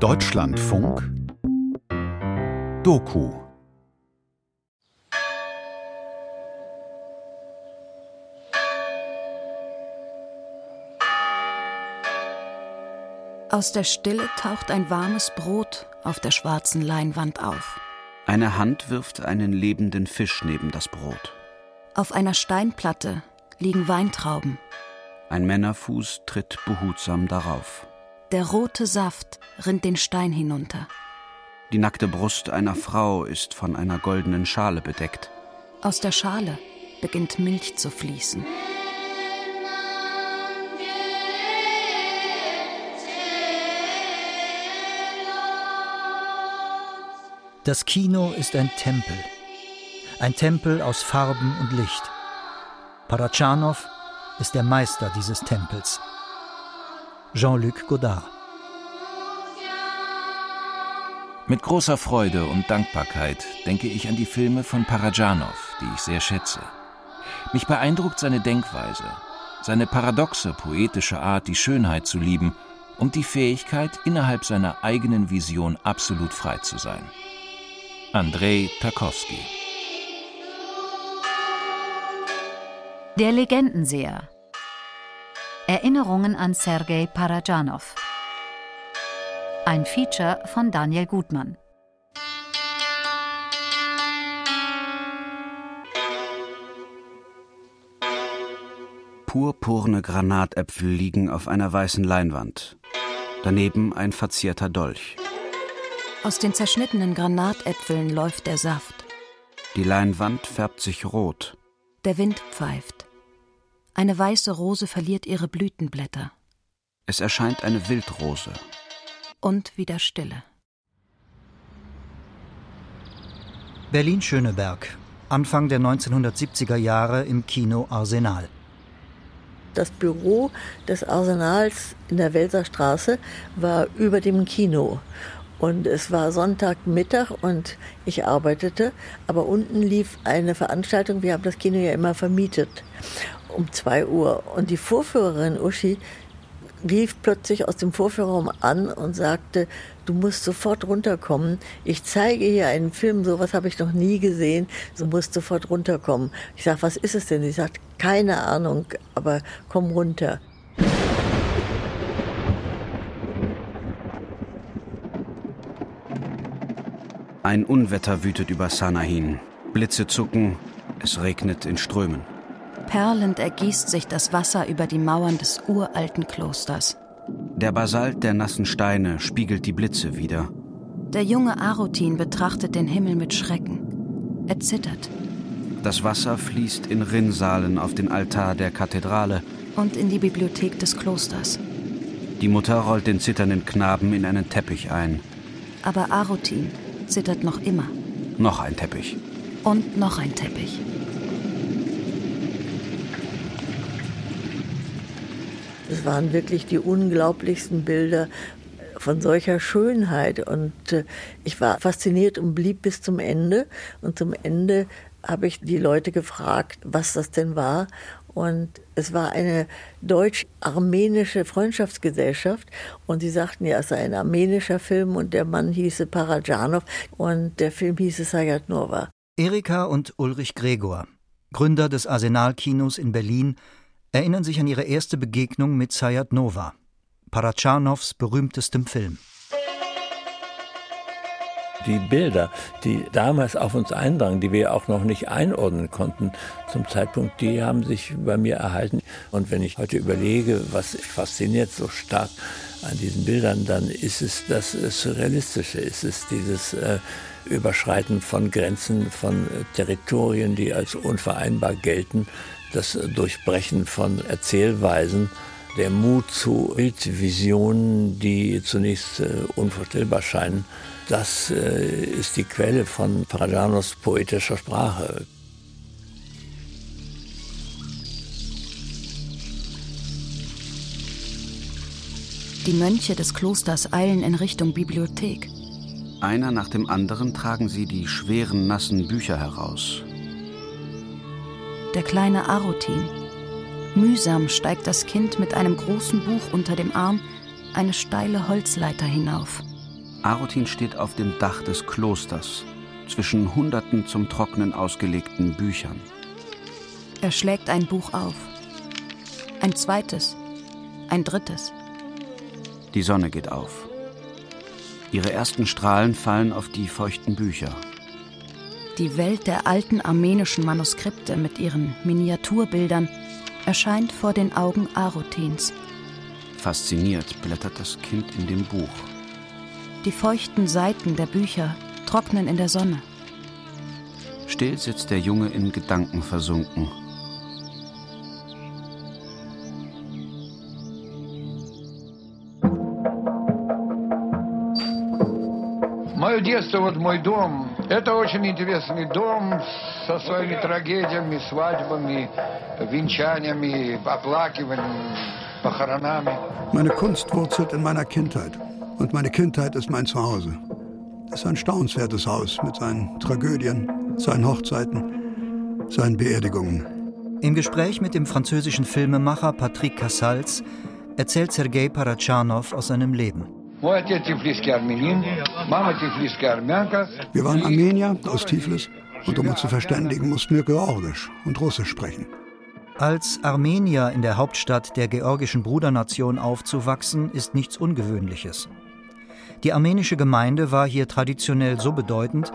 Deutschlandfunk Doku Aus der Stille taucht ein warmes Brot auf der schwarzen Leinwand auf. Eine Hand wirft einen lebenden Fisch neben das Brot. Auf einer Steinplatte liegen Weintrauben. Ein Männerfuß tritt behutsam darauf. Der rote Saft rinnt den Stein hinunter. Die nackte Brust einer Frau ist von einer goldenen Schale bedeckt. Aus der Schale beginnt Milch zu fließen. Das Kino ist ein Tempel. Ein Tempel aus Farben und Licht. Parachanov ist der Meister dieses Tempels. Jean-Luc Godard. Mit großer Freude und Dankbarkeit denke ich an die Filme von Parajanov, die ich sehr schätze. Mich beeindruckt seine Denkweise, seine paradoxe poetische Art, die Schönheit zu lieben und die Fähigkeit, innerhalb seiner eigenen Vision absolut frei zu sein. Andrei Tarkowski. Der Legendenseher. Erinnerungen an Sergei Parajanov. Ein Feature von Daniel Gutmann. Purpurne Granatäpfel liegen auf einer weißen Leinwand. Daneben ein verzierter Dolch. Aus den zerschnittenen Granatäpfeln läuft der Saft. Die Leinwand färbt sich rot. Der Wind pfeift. Eine weiße Rose verliert ihre Blütenblätter. Es erscheint eine Wildrose. Und wieder Stille. Berlin-Schöneberg, Anfang der 1970er Jahre im Kino Arsenal. Das Büro des Arsenals in der Welserstraße war über dem Kino. Und es war Sonntagmittag und ich arbeitete, aber unten lief eine Veranstaltung, wir haben das Kino ja immer vermietet, um zwei Uhr. Und die Vorführerin Uschi rief plötzlich aus dem Vorführraum an und sagte, du musst sofort runterkommen. Ich zeige hier einen Film, sowas habe ich noch nie gesehen, du musst sofort runterkommen. Ich sage, was ist es denn? Sie sagt, keine Ahnung, aber komm runter. Ein Unwetter wütet über Sanahin. Blitze zucken, es regnet in Strömen. Perlend ergießt sich das Wasser über die Mauern des uralten Klosters. Der Basalt der nassen Steine spiegelt die Blitze wider. Der junge Arutin betrachtet den Himmel mit Schrecken. Er zittert. Das Wasser fließt in Rinnsalen auf den Altar der Kathedrale und in die Bibliothek des Klosters. Die Mutter rollt den zitternden Knaben in einen Teppich ein. Aber Arutin zittert noch immer. Noch ein Teppich. Und noch ein Teppich. Es waren wirklich die unglaublichsten Bilder von solcher Schönheit. Und äh, ich war fasziniert und blieb bis zum Ende. Und zum Ende habe ich die Leute gefragt, was das denn war. Und es war eine deutsch-armenische Freundschaftsgesellschaft. Und sie sagten, ja, es sei ein armenischer Film und der Mann hieße Parajanov und der Film hieße Sayat Nova. Erika und Ulrich Gregor, Gründer des Arsenal-Kinos in Berlin, erinnern sich an ihre erste Begegnung mit Sayat Nova, Parachanovs berühmtestem Film. Die Bilder, die damals auf uns eindrangen, die wir auch noch nicht einordnen konnten zum Zeitpunkt, die haben sich bei mir erhalten. Und wenn ich heute überlege, was fasziniert so stark an diesen Bildern, dann ist es das Surrealistische, ist es dieses äh, Überschreiten von Grenzen, von äh, Territorien, die als unvereinbar gelten, das Durchbrechen von Erzählweisen, der Mut zu Bildvisionen, die zunächst äh, unvorstellbar scheinen. Das äh, ist die Quelle von Parajanos poetischer Sprache. Die Mönche des Klosters eilen in Richtung Bibliothek. Einer nach dem anderen tragen sie die schweren, nassen Bücher heraus. Der kleine Arutin. Mühsam steigt das Kind mit einem großen Buch unter dem Arm eine steile Holzleiter hinauf. Arotin steht auf dem Dach des Klosters, zwischen hunderten zum Trocknen ausgelegten Büchern. Er schlägt ein Buch auf. Ein zweites. Ein drittes. Die Sonne geht auf. Ihre ersten Strahlen fallen auf die feuchten Bücher. Die Welt der alten armenischen Manuskripte mit ihren Miniaturbildern erscheint vor den Augen Arotins. Fasziniert blättert das Kind in dem Buch. Die feuchten Seiten der Bücher trocknen in der Sonne. Still sitzt der Junge in Gedanken versunken. Мое детство, вот мой дом, это очень интересный дом со своими трагедиями, свадьбами, венчаниями, оплакиванием, похоронами. Meine Kunst wurzelt in meiner Kindheit. Und meine Kindheit ist mein Zuhause. Es ist ein staunenswertes Haus mit seinen Tragödien, seinen Hochzeiten, seinen Beerdigungen. Im Gespräch mit dem französischen Filmemacher Patrick Casals erzählt Sergei Parachanov aus seinem Leben. Wir waren Armenier aus Tiflis und um uns zu verständigen, mussten wir Georgisch und Russisch sprechen. Als Armenier in der Hauptstadt der georgischen Brudernation aufzuwachsen, ist nichts Ungewöhnliches. Die armenische Gemeinde war hier traditionell so bedeutend,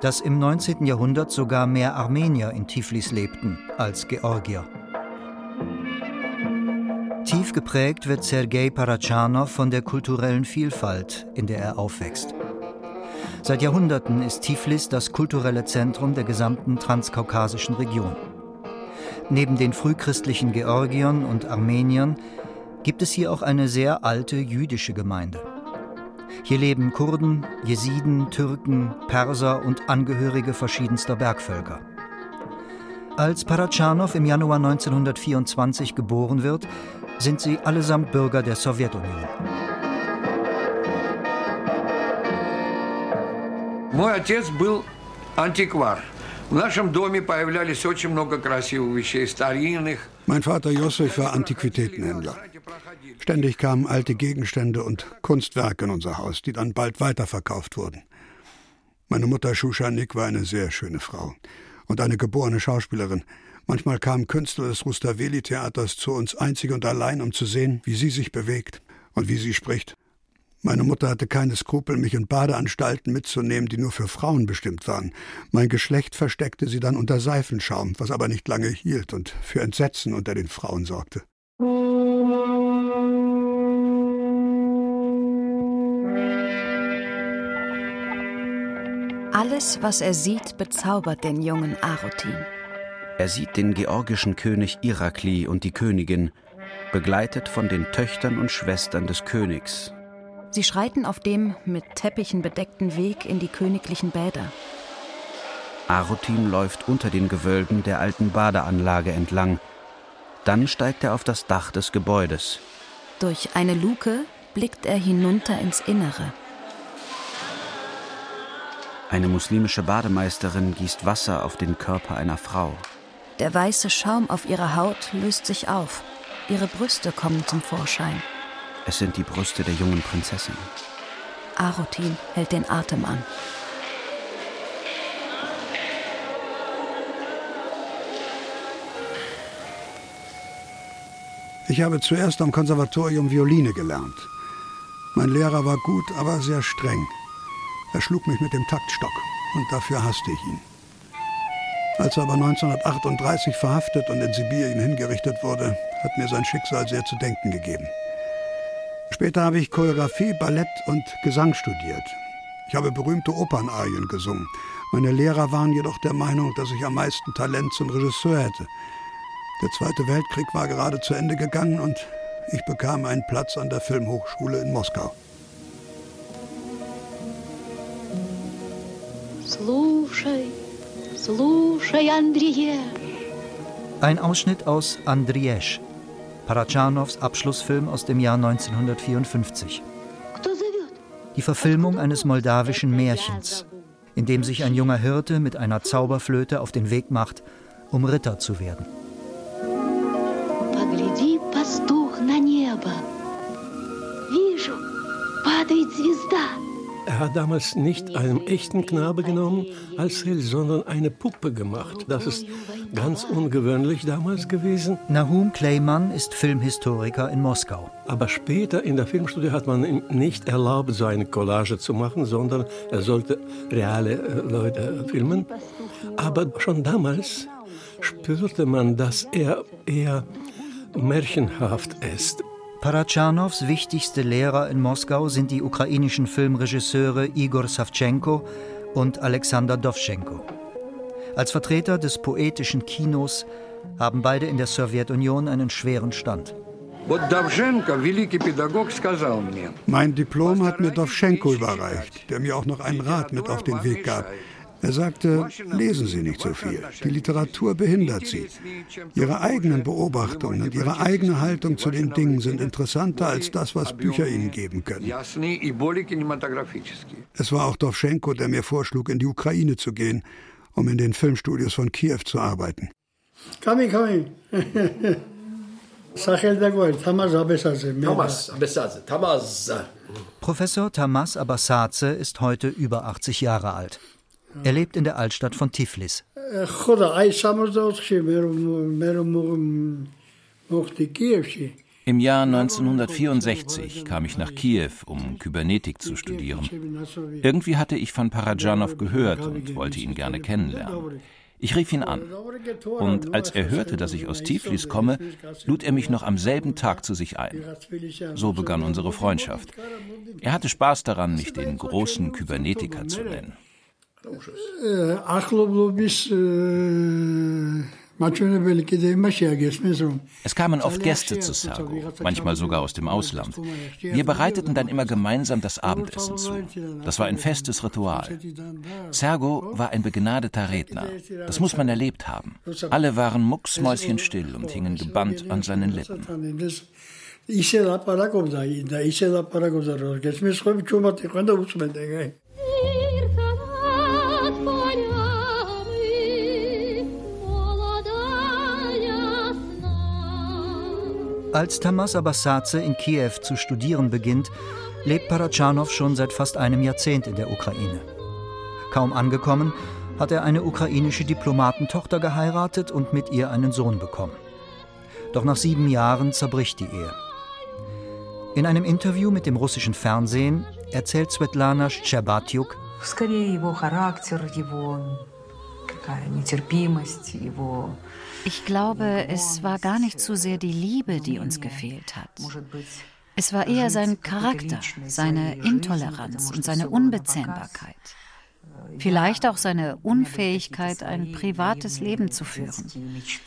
dass im 19. Jahrhundert sogar mehr Armenier in Tiflis lebten als Georgier. Tief geprägt wird Sergei Parachanov von der kulturellen Vielfalt, in der er aufwächst. Seit Jahrhunderten ist Tiflis das kulturelle Zentrum der gesamten transkaukasischen Region. Neben den frühchristlichen Georgiern und Armeniern gibt es hier auch eine sehr alte jüdische Gemeinde. Hier leben Kurden, Jesiden, Türken, Perser und Angehörige verschiedenster Bergvölker. Als Parachanov im Januar 1924 geboren wird, sind sie allesamt Bürger der Sowjetunion. Мой отец был антиквар. В нашем доме появлялись очень много красивых вещей, старинных. Mein Vater Josef war Antiquitätenhändler. Ständig kamen alte Gegenstände und Kunstwerke in unser Haus, die dann bald weiterverkauft wurden. Meine Mutter Shushanik war eine sehr schöne Frau und eine geborene Schauspielerin. Manchmal kamen Künstler des Rustaveli-Theaters zu uns einzig und allein, um zu sehen, wie sie sich bewegt und wie sie spricht. Meine Mutter hatte keine Skrupel, mich in Badeanstalten mitzunehmen, die nur für Frauen bestimmt waren. Mein Geschlecht versteckte sie dann unter Seifenschaum, was aber nicht lange hielt und für Entsetzen unter den Frauen sorgte. Alles, was er sieht, bezaubert den jungen Arotin. Er sieht den georgischen König Irakli und die Königin, begleitet von den Töchtern und Schwestern des Königs. Sie schreiten auf dem mit Teppichen bedeckten Weg in die königlichen Bäder. Arotin läuft unter den Gewölben der alten Badeanlage entlang. Dann steigt er auf das Dach des Gebäudes. Durch eine Luke blickt er hinunter ins Innere. Eine muslimische Bademeisterin gießt Wasser auf den Körper einer Frau. Der weiße Schaum auf ihrer Haut löst sich auf. Ihre Brüste kommen zum Vorschein. Es sind die Brüste der jungen Prinzessin. Arotin hält den Atem an. Ich habe zuerst am Konservatorium Violine gelernt. Mein Lehrer war gut, aber sehr streng. Er schlug mich mit dem Taktstock und dafür hasste ich ihn. Als er aber 1938 verhaftet und in Sibirien hingerichtet wurde, hat mir sein Schicksal sehr zu denken gegeben. Später habe ich Choreografie, Ballett und Gesang studiert. Ich habe berühmte Opernarien gesungen. Meine Lehrer waren jedoch der Meinung, dass ich am meisten Talent zum Regisseur hätte. Der Zweite Weltkrieg war gerade zu Ende gegangen und ich bekam einen Platz an der Filmhochschule in Moskau. Слушай, слушай, Андрееш. Ein Ausschnitt aus Andriesch, Parachanovs Abschlussfilm aus dem Jahr 1954. Die Verfilmung eines moldawischen Märchens, in dem sich ein junger Hirte mit einer Zauberflöte auf den Weg macht, um Ritter zu werden. Погляди, пастух, на небо. Вижу, падает звезда. Er hat damals nicht einen echten Knabe genommen als Held, sondern eine Puppe gemacht. Das ist ganz ungewöhnlich damals gewesen. Nahum Kleiman ist Filmhistoriker in Moskau. Aber später in der Filmstudie hat man ihm nicht erlaubt, so eine Collage zu machen, sondern er sollte reale äh, Leute filmen. Aber schon damals spürte man, dass er eher märchenhaft ist. Parachanows wichtigste Lehrer in Moskau sind die ukrainischen Filmregisseure Igor Savchenko und Alexander Dowschenko. Als Vertreter des poetischen Kinos haben beide in der Sowjetunion einen schweren Stand. Mein Diplom hat mir Dowschenko überreicht, der mir auch noch einen Rat mit auf den Weg gab. Er sagte, lesen Sie nicht so viel. Die Literatur behindert Sie. Ihre eigenen Beobachtungen und Ihre eigene Haltung zu den Dingen sind interessanter als das, was Bücher Ihnen geben können. Es war auch Dovschenko, der mir vorschlug, in die Ukraine zu gehen, um in den Filmstudios von Kiew zu arbeiten. Kami, kami. Professor Tamas Abassadze ist heute über 80 Jahre alt. Er lebt in der Altstadt von Tiflis. Im Jahr 1964 kam ich nach Kiew, um Kybernetik zu studieren. Irgendwie hatte ich von Parajanov gehört und wollte ihn gerne kennenlernen. Ich rief ihn an. Und als er hörte, dass ich aus Tiflis komme, lud er mich noch am selben Tag zu sich ein. So begann unsere Freundschaft. Er hatte Spaß daran, mich den großen Kybernetiker zu nennen. Es kamen oft Gäste zu Sergo, manchmal sogar aus dem Ausland. Wir bereiteten dann immer gemeinsam das Abendessen zu. Das war ein festes Ritual. Sergo war ein begnadeter Redner. Das muss man erlebt haben. Alle waren mucksmäuschenstill und hingen gebannt an seinen Lippen. Als Tamas Abassadze in Kiew zu studieren beginnt, lebt Parachanow schon seit fast einem Jahrzehnt in der Ukraine. Kaum angekommen, hat er eine ukrainische Diplomatentochter geheiratet und mit ihr einen Sohn bekommen. Doch nach sieben Jahren zerbricht die Ehe. In einem Interview mit dem russischen Fernsehen erzählt Svetlana Szczerbatiuk, ich glaube, es war gar nicht so sehr die Liebe, die uns gefehlt hat. Es war eher sein Charakter, seine Intoleranz und seine Unbezähmbarkeit. Vielleicht auch seine Unfähigkeit, ein privates Leben zu führen.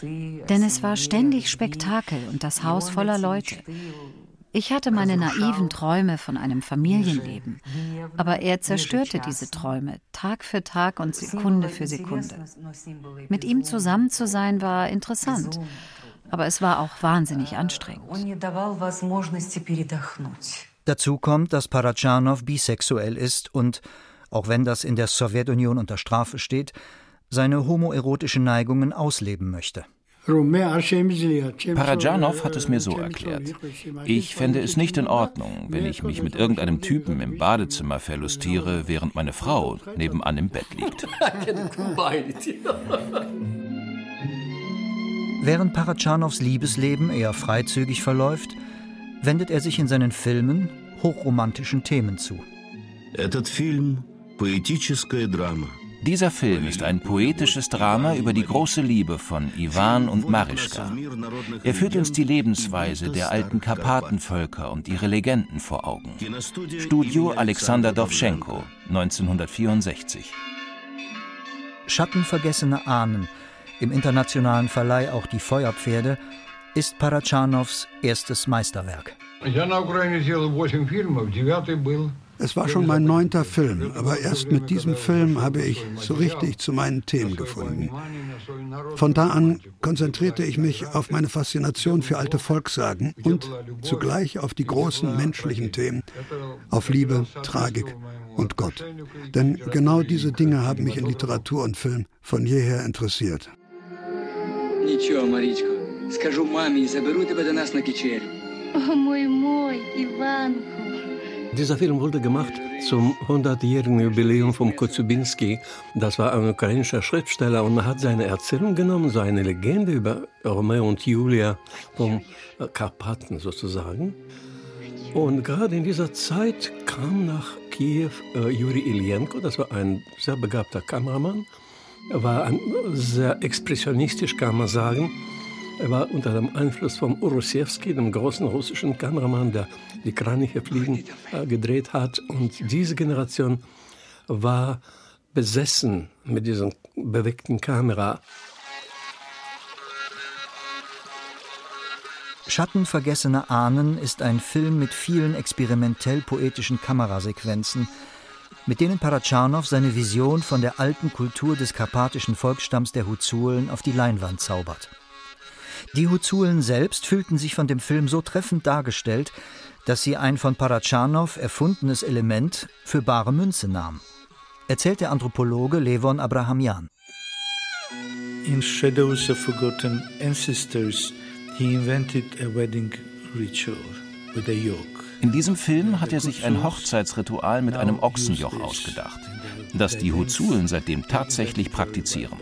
Denn es war ständig Spektakel und das Haus voller Leute. Ich hatte meine naiven Träume von einem Familienleben, aber er zerstörte diese Träume Tag für Tag und Sekunde für Sekunde. Mit ihm zusammen zu sein war interessant, aber es war auch wahnsinnig anstrengend. Dazu kommt, dass Parachanow bisexuell ist und, auch wenn das in der Sowjetunion unter Strafe steht, seine homoerotischen Neigungen ausleben möchte. Parajanov hat es mir so erklärt. Ich fände es nicht in Ordnung, wenn ich mich mit irgendeinem Typen im Badezimmer verlustiere, während meine Frau nebenan im Bett liegt. Während Parachanows Liebesleben eher freizügig verläuft, wendet er sich in seinen Filmen hochromantischen Themen zu. Этот фильм – поэтическая драма. Dieser Film ist ein poetisches Drama über die große Liebe von Iwan und Marischka. Er führt uns die Lebensweise der alten Karpatenvölker und ihre Legenden vor Augen. Studio Alexander Dowschenko, 1964. Schattenvergessene Ahnen, im internationalen Verleih auch die Feuerpferde, ist Parachanows erstes Meisterwerk. Я на Украине сделал 8 фильмов, девятый был es war schon mein neunter Film, aber erst mit diesem Film habe ich so richtig zu meinen Themen gefunden. Von da an konzentrierte ich mich auf meine Faszination für alte Volkssagen und zugleich auf die großen menschlichen Themen, auf Liebe, Tragik und Gott. Denn genau diese Dinge haben mich in Literatur und Film von jeher interessiert. Нічого, Марічко, скажу мамі і заберу тебе до нас на кічерю. О, мой мой, Іванку. Dieser Film wurde gemacht zum 100-jährigen Jubiläum von Kotzubinski. Das war ein ukrainischer Schriftsteller und hat seine Erzählung genommen, so eine Legende über Romeo und Julia vom Karpaten sozusagen. Und gerade in dieser Zeit kam nach Kiew äh, Juri Ilienko, das war ein sehr begabter Kameramann. Er war ein, sehr expressionistisch, kann man sagen. Er war unter dem Einfluss von Urusiewski, dem großen russischen Kameramann, der die Kraniche fliegen äh, gedreht hat. Und diese Generation war besessen mit dieser bewegten Kamera. Schatten vergessener Ahnen ist ein Film mit vielen experimentell-poetischen Kamerasequenzen, mit denen Paratschanow seine Vision von der alten Kultur des karpatischen Volksstamms der Huzulen auf die Leinwand zaubert. Die Huzulen selbst fühlten sich von dem Film so treffend dargestellt, dass sie ein von Paratschanow erfundenes Element für bare Münze nahmen, erzählt der Anthropologe Levon Abrahamian. In Shadows of Forgotten Ancestors he invented a wedding ritual with a yoke. In diesem Film hat er sich ein Hochzeitsritual mit einem Ochsenjoch ausgedacht, das die Huzulen seitdem tatsächlich praktizieren.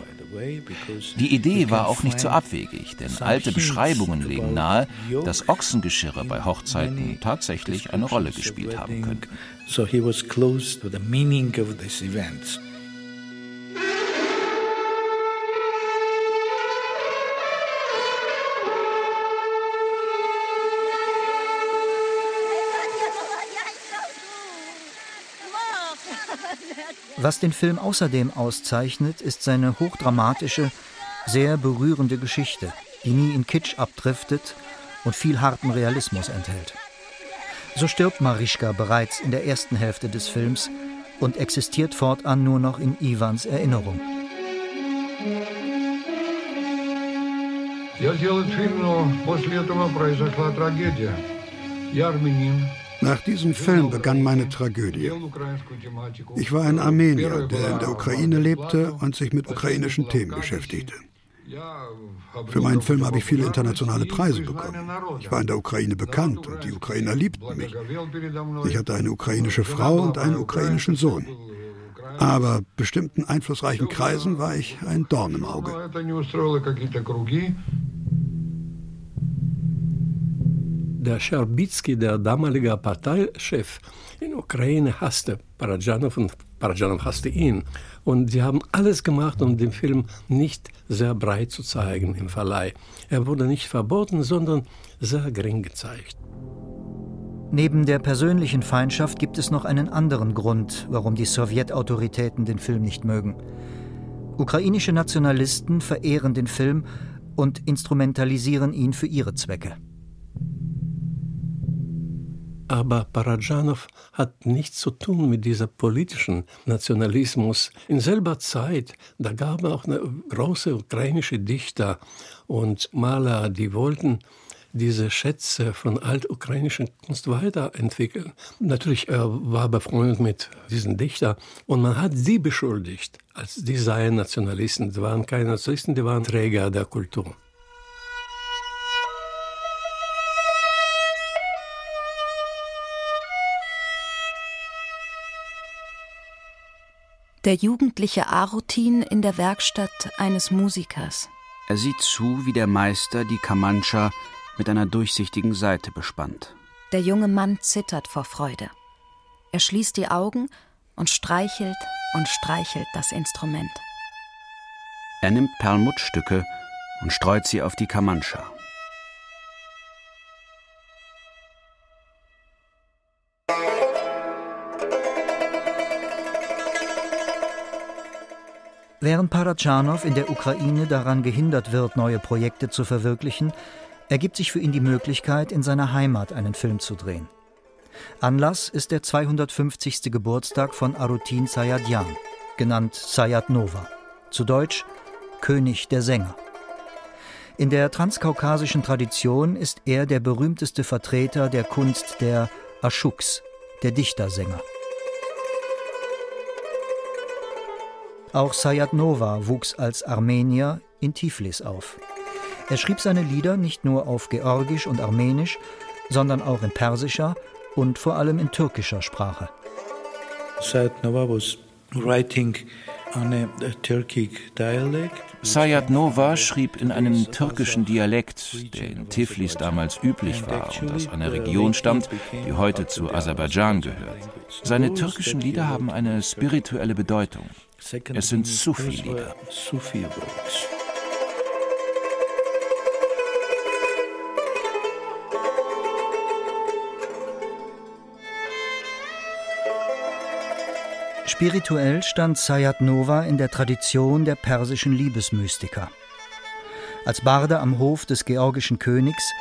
Die Idee war auch nicht so abwegig, denn alte Beschreibungen legen nahe, dass Ochsengeschirre bei Hochzeiten tatsächlich eine Rolle gespielt haben könnten. So he was close to the meaning of this event. Was den Film außerdem auszeichnet, ist seine hochdramatische, sehr berührende Geschichte, die nie in Kitsch abdriftet und viel harten Realismus enthält. So stirbt Marischka bereits in der ersten Hälfte des Films und existiert fortan nur noch in Ivans Erinnerung. Я сделал фильм, но после этого произошла трагедия. Я армянин, nach diesem Film begann meine Tragödie. Ich war ein Armenier, der in der Ukraine lebte und sich mit ukrainischen Themen beschäftigte. Für meinen Film habe ich viele internationale Preise bekommen. Ich war in der Ukraine bekannt und die Ukrainer liebten mich. Ich hatte eine ukrainische Frau und einen ukrainischen Sohn. Aber bestimmten einflussreichen Kreisen war ich ein Dorn im Auge. Der Scherbizky, der damalige Parteichef in Ukraine, hasste Parajanov und Parajanov hasste ihn. Und sie haben alles gemacht, um den Film nicht sehr breit zu zeigen im Verleih. Er wurde nicht verboten, sondern sehr gering gezeigt. Neben der persönlichen Feindschaft gibt es noch einen anderen Grund, warum die Sowjetautoritäten den Film nicht mögen. Ukrainische Nationalisten verehren den Film und instrumentalisieren ihn für ihre Zwecke. Aber Parajanov hat nichts zu tun mit diesem politischen Nationalismus. In selber Zeit, da gab es auch große ukrainische Dichter und Maler, die wollten diese Schätze von altukrainischen Kunst weiterentwickeln. Natürlich er war befreundet mit diesen Dichtern und man hat sie beschuldigt, als die seien Nationalisten. Die waren keine Nationalisten, die waren Träger der Kultur. Der jugendliche Arutin in der Werkstatt eines Musikers. Er sieht zu, wie der Meister die Kamancha mit einer durchsichtigen Seite bespannt. Der junge Mann zittert vor Freude. Er schließt die Augen und streichelt und streichelt das Instrument. Er nimmt Perlmuttstücke und streut sie auf die Kamancha. Während Paratschanow in der Ukraine daran gehindert wird, neue Projekte zu verwirklichen, ergibt sich für ihn die Möglichkeit, in seiner Heimat einen Film zu drehen. Anlass ist der 250. Geburtstag von Arutin Sayadyan, genannt Sayad Nova, zu Deutsch König der Sänger. In der transkaukasischen Tradition ist er der berühmteste Vertreter der Kunst der Aschuks, der Dichtersänger. Auch Sayad Nova wuchs als Armenier in Tiflis auf. Er schrieb seine Lieder nicht nur auf Georgisch und Armenisch, sondern auch in persischer, und vor allem in türkischer Sprache. Sayat Nova was writing on a, a Turkic dialect. Sayat Nova schrieb in einem türkischen Dialekt, der in Tiflis damals üblich war und aus einer Region stammt, die heute zu Aserbaidschan gehört. Seine türkischen Lieder haben eine spirituelle Bedeutung. Es sind Sufi-Lieder. Spirituell stand Sayat Nova in der Tradition der persischen Liebesmystiker. Als Barde am Hof des georgischen Königs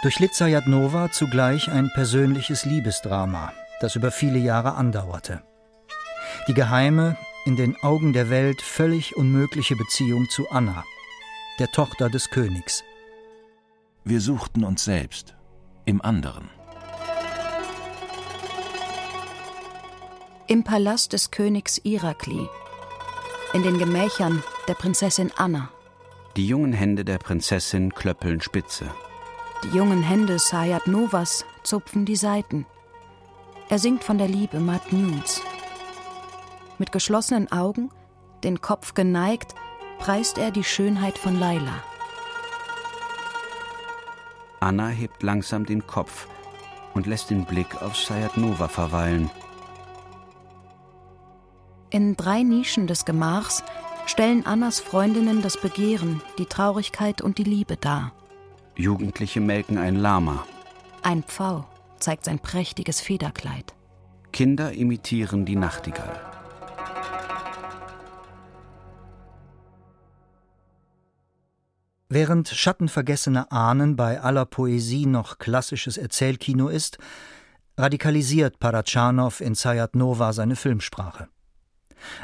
durchlitt Sayat Nova zugleich ein persönliches Liebesdrama, das über viele Jahre andauerte. Die geheime, in den Augen der Welt völlig unmögliche Beziehung zu Anna, der Tochter des Königs. Wir suchten uns selbst, im anderen. Im Palast des Königs Irakli, in den Gemächern der Prinzessin Anna. Die jungen Hände der Prinzessin klöppeln spitze. Die jungen Hände Sayat Novas zupfen die Saiten. Er singt von der Liebe Matt Nunes. Mit geschlossenen Augen, den Kopf geneigt, preist er die Schönheit von Laila. Anna hebt langsam den Kopf und lässt den Blick auf Sayat Nova verweilen. In drei Nischen des Gemachs stellen Annas Freundinnen das Begehren, die Traurigkeit und die Liebe dar. Jugendliche melken ein Lama. Ein Pfau zeigt sein prächtiges Federkleid. Kinder imitieren die Nachtigall. Während Schattenvergessene Ahnen bei aller Poesie noch klassisches Erzählkino ist, radikalisiert Paratschanow in Zayat Nova seine Filmsprache.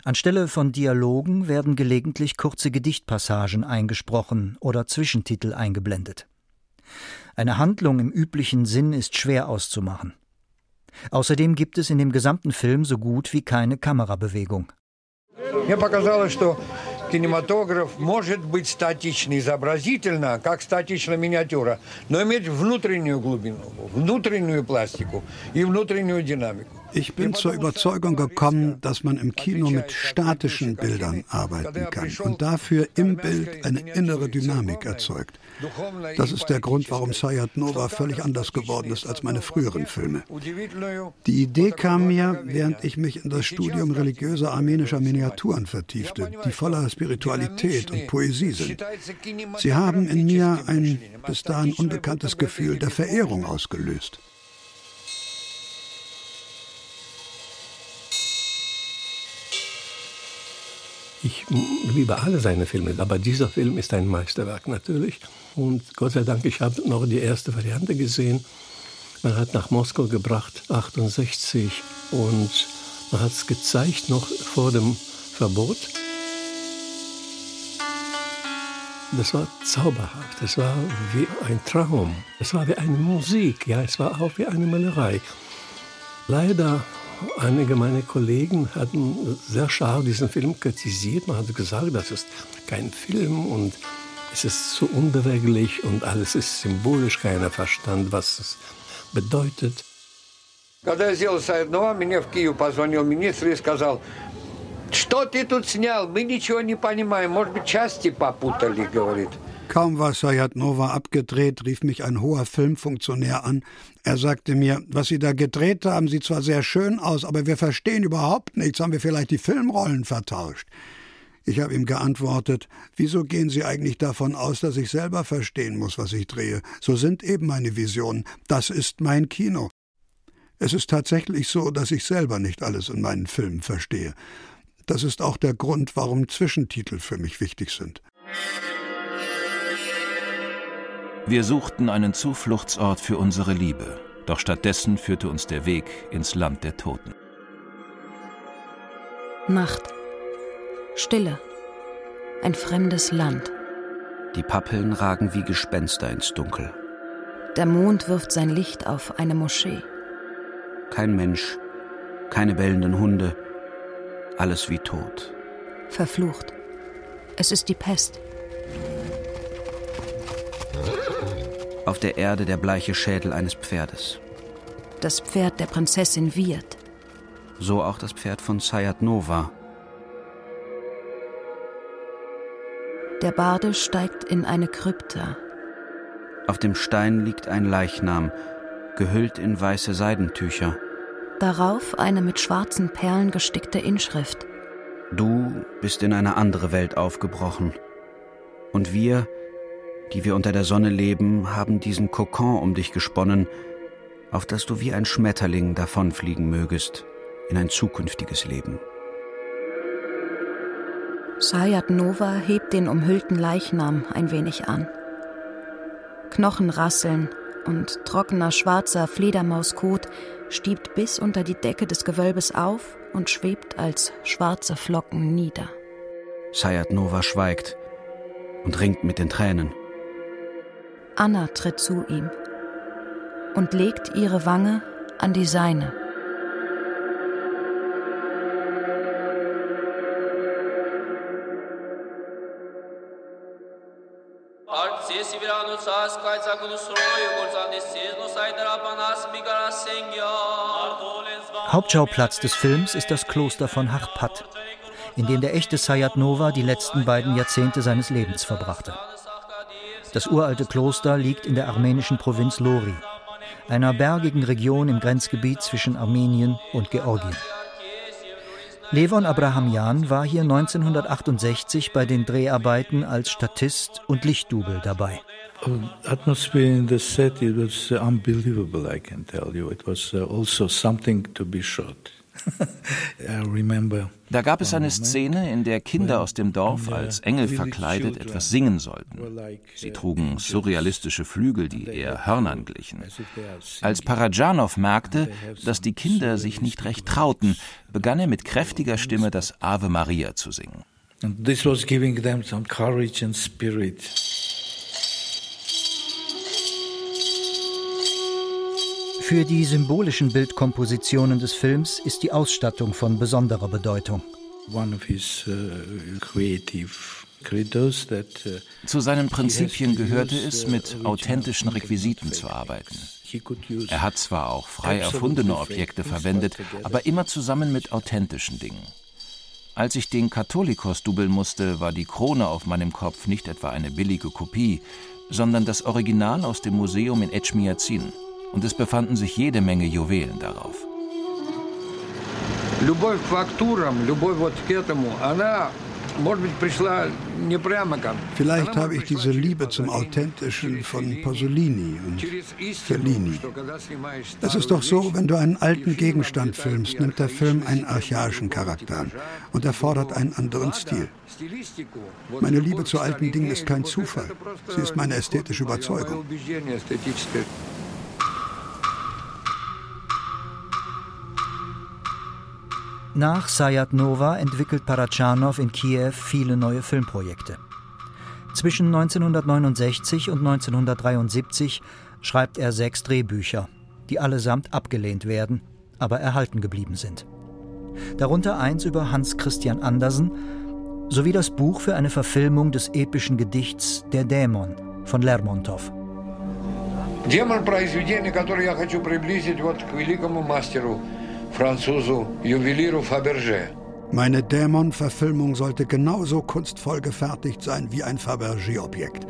Anstelle von Dialogen werden gelegentlich kurze Gedichtpassagen eingesprochen oder Zwischentitel eingeblendet. Eine Handlung im üblichen Sinn ist schwer auszumachen. Außerdem gibt es in dem gesamten Film so gut wie keine Kamerabewegung. Мне показалось, что кинематограф может быть статичный изобразительно, как статична миниатюра, но иметь внутреннюю глубину, внутреннюю пластику и внутреннюю динамику. Ich bin zur Überzeugung gekommen, dass man im Kino mit statischen Bildern arbeiten kann und dafür im Bild eine innere Dynamik erzeugt. Das ist der Grund, warum Sayat Nova völlig anders geworden ist als meine früheren Filme. Die Idee kam mir, während ich mich in das Studium religiöser armenischer Miniaturen vertiefte, die voller Spiritualität und Poesie sind. Sie haben in mir ein bis dahin unbekanntes Gefühl der Verehrung ausgelöst. Ich liebe alle seine Filme, aber dieser Film ist ein Meisterwerk natürlich. Und Gott sei Dank, ich habe noch die erste Variante gesehen. Man hat nach Moskau gebracht, 68, und man hat es gezeigt noch vor dem Verbot. Das war zauberhaft, es war wie ein Traum, es war wie eine Musik, ja, es war auch wie eine Malerei. Leider Einige meiner Kollegen hatten sehr scharf diesen Film kritisiert. Man hat gesagt, das ist kein Film und es ist zu unbeweglich und alles ist symbolisch. Keiner verstand, was es bedeutet. Когда я сделал сайт Нова, мне в Киев позвонил министр и сказал, что ты тут снял, мы ничего не понимаем, может быть, части попутали, говорит. Kaum war Sayat Nova abgedreht, rief mich ein hoher Filmfunktionär an. Er sagte mir, was Sie da gedreht haben, sieht zwar sehr schön aus, aber wir verstehen überhaupt nichts. Haben wir vielleicht die Filmrollen vertauscht? Ich habe ihm geantwortet, wieso gehen Sie eigentlich davon aus, dass ich selber verstehen muss, was ich drehe? So sind eben meine Visionen. Das ist mein Kino. Es ist tatsächlich so, dass ich selber nicht alles in meinen Filmen verstehe. Das ist auch der Grund, warum Zwischentitel für mich wichtig sind. Wir suchten einen Zufluchtsort für unsere Liebe, doch stattdessen führte uns der Weg ins Land der Toten. Nacht. Stille. Ein fremdes Land. Die Pappeln ragen wie Gespenster ins Dunkel. Der Mond wirft sein Licht auf eine Moschee. Kein Mensch, keine bellenden Hunde, alles wie tot. Verflucht. Es ist die Pest. Auf der Erde der bleiche Schädel eines Pferdes. das Pferd der Prinzessin Wirt. So auch das Pferd von Sayat Nova. Der Barde steigt in eine Krypta. Auf dem Stein liegt ein Leichnam, gehüllt in weiße Seidentücher. Darauf eine mit schwarzen Perlen gestickte Inschrift. Du bist in eine andere Welt aufgebrochen. Und wir, die wir unter der Sonne leben, haben diesen Kokon um dich gesponnen, auf das du wie ein Schmetterling davonfliegen mögest in ein zukünftiges Leben. Sayat Nova hebt den umhüllten Leichnam ein wenig an. Knochen rasseln und trockener schwarzer Fledermauskot stiebt bis unter die Decke des Gewölbes auf und schwebt als schwarze Flocken nieder. Sayat Nova schweigt und ringt mit den Tränen. Anna tritt zu ihm und legt ihre Wange an die seine. Hauptschauplatz des Films ist das Kloster von Harpat, in dem der echte Sayat Nova die letzten beiden Jahrzehnte seines Lebens verbrachte. Das uralte Kloster liegt in der armenischen Provinz Lori, einer bergigen Region im Grenzgebiet zwischen Armenien und Georgien. Levon Abrahamyan war hier 1968 bei den Dreharbeiten als Statist und Lichtdubel dabei. Oh, atmosphere in the set it was unbelievable I can tell you it was uh, also something to be shot Da gab es eine Szene, in der Kinder aus dem Dorf als Engel verkleidet etwas singen sollten. Sie trugen surrealistische Flügel, die eher Hörnern glichen. Als Parajanov merkte, dass die Kinder sich nicht recht trauten, begann er mit kräftiger Stimme das Ave Maria zu singen. And this was giving them some courage and spirit. Für die symbolischen Bildkompositionen des Films ist die Ausstattung von besonderer Bedeutung. One of his uh, creative uh, zu seinen Prinzipien gehörte es, mit authentischen Requisiten zu arbeiten. Er hat zwar auch frei erfundene Objekte verwendet, aber immer zusammen mit authentischen Dingen. Als ich den Katholikos dubeln musste, war die Krone auf meinem Kopf nicht etwa eine billige Kopie, sondern das Original aus dem Museum in Etchmiadzin und es befanden sich jede Menge Juwelen darauf. Любовь к фактурам, любовь вот к этому, она Vielleicht habe ich diese Liebe zum Authentischen von Pasolini und Fellini. Es ist doch so, wenn du einen alten Gegenstand filmst, nimmt der Film einen archaischen Charakter an und erfordert einen anderen Stil. Meine Liebe zu alten Dingen ist kein Zufall. Sie ist meine ästhetische Überzeugung. Nach Sayat Nova entwickelt Parachanov in Kiew viele neue Filmprojekte. Zwischen 1969 und 1973 schreibt er sechs Drehbücher, die allesamt abgelehnt werden, aber erhalten geblieben sind. Darunter eins über Hans Christian Andersen sowie das Buch für eine Verfilmung des epischen Gedichts Der Dämon von Lermontov. Демон произведение, которое я хочу приблизить вот к великому мастеру Franzoso Juweliero Fabergé. Meine Dämon-Verfilmung sollte genauso kunstvoll gefertigt sein wie ein Fabergé-Objekt.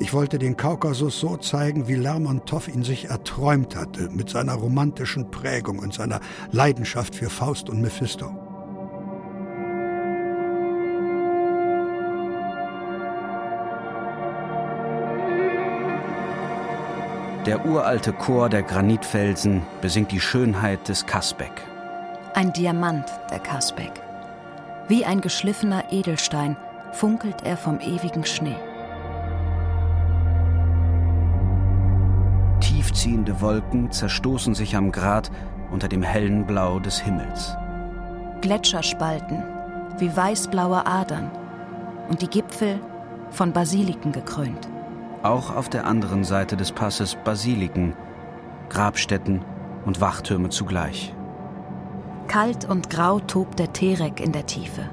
Ich wollte den Kaukasus so zeigen, wie Lermontov ihn sich erträumt hatte, mit seiner romantischen Prägung und seiner Leidenschaft für Faust und Mephisto. Der uralte Chor der Granitfelsen besingt die Schönheit des Kasbek. Ein Diamant, der Kasbek. Wie ein geschliffener Edelstein funkelt er vom ewigen Schnee. Tiefziehende Wolken zerstoßen sich am Grat unter dem hellen Blau des Himmels. Gletscherspalten wie weißblaue Adern und die Gipfel von Basiliken gekrönt. Auch auf der anderen Seite des Passes Basiliken, Grabstätten und Wachtürme zugleich. Kalt und grau tobt der Terek in der Tiefe,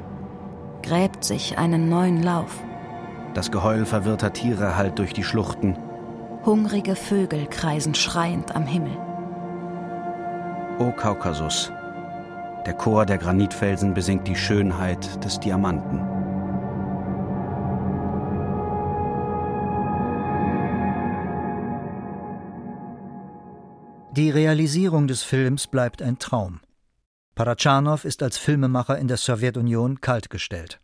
gräbt sich einen neuen Lauf. Das Geheul verwirrter Tiere hallt durch die Schluchten. Hungrige Vögel kreisen schreiend am Himmel. O Kaukasus, der Chor der Granitfelsen besingt die Schönheit des Diamanten. Die Realisierung des Films bleibt ein Traum. Parachanow ist als Filmemacher in der Sowjetunion kaltgestellt.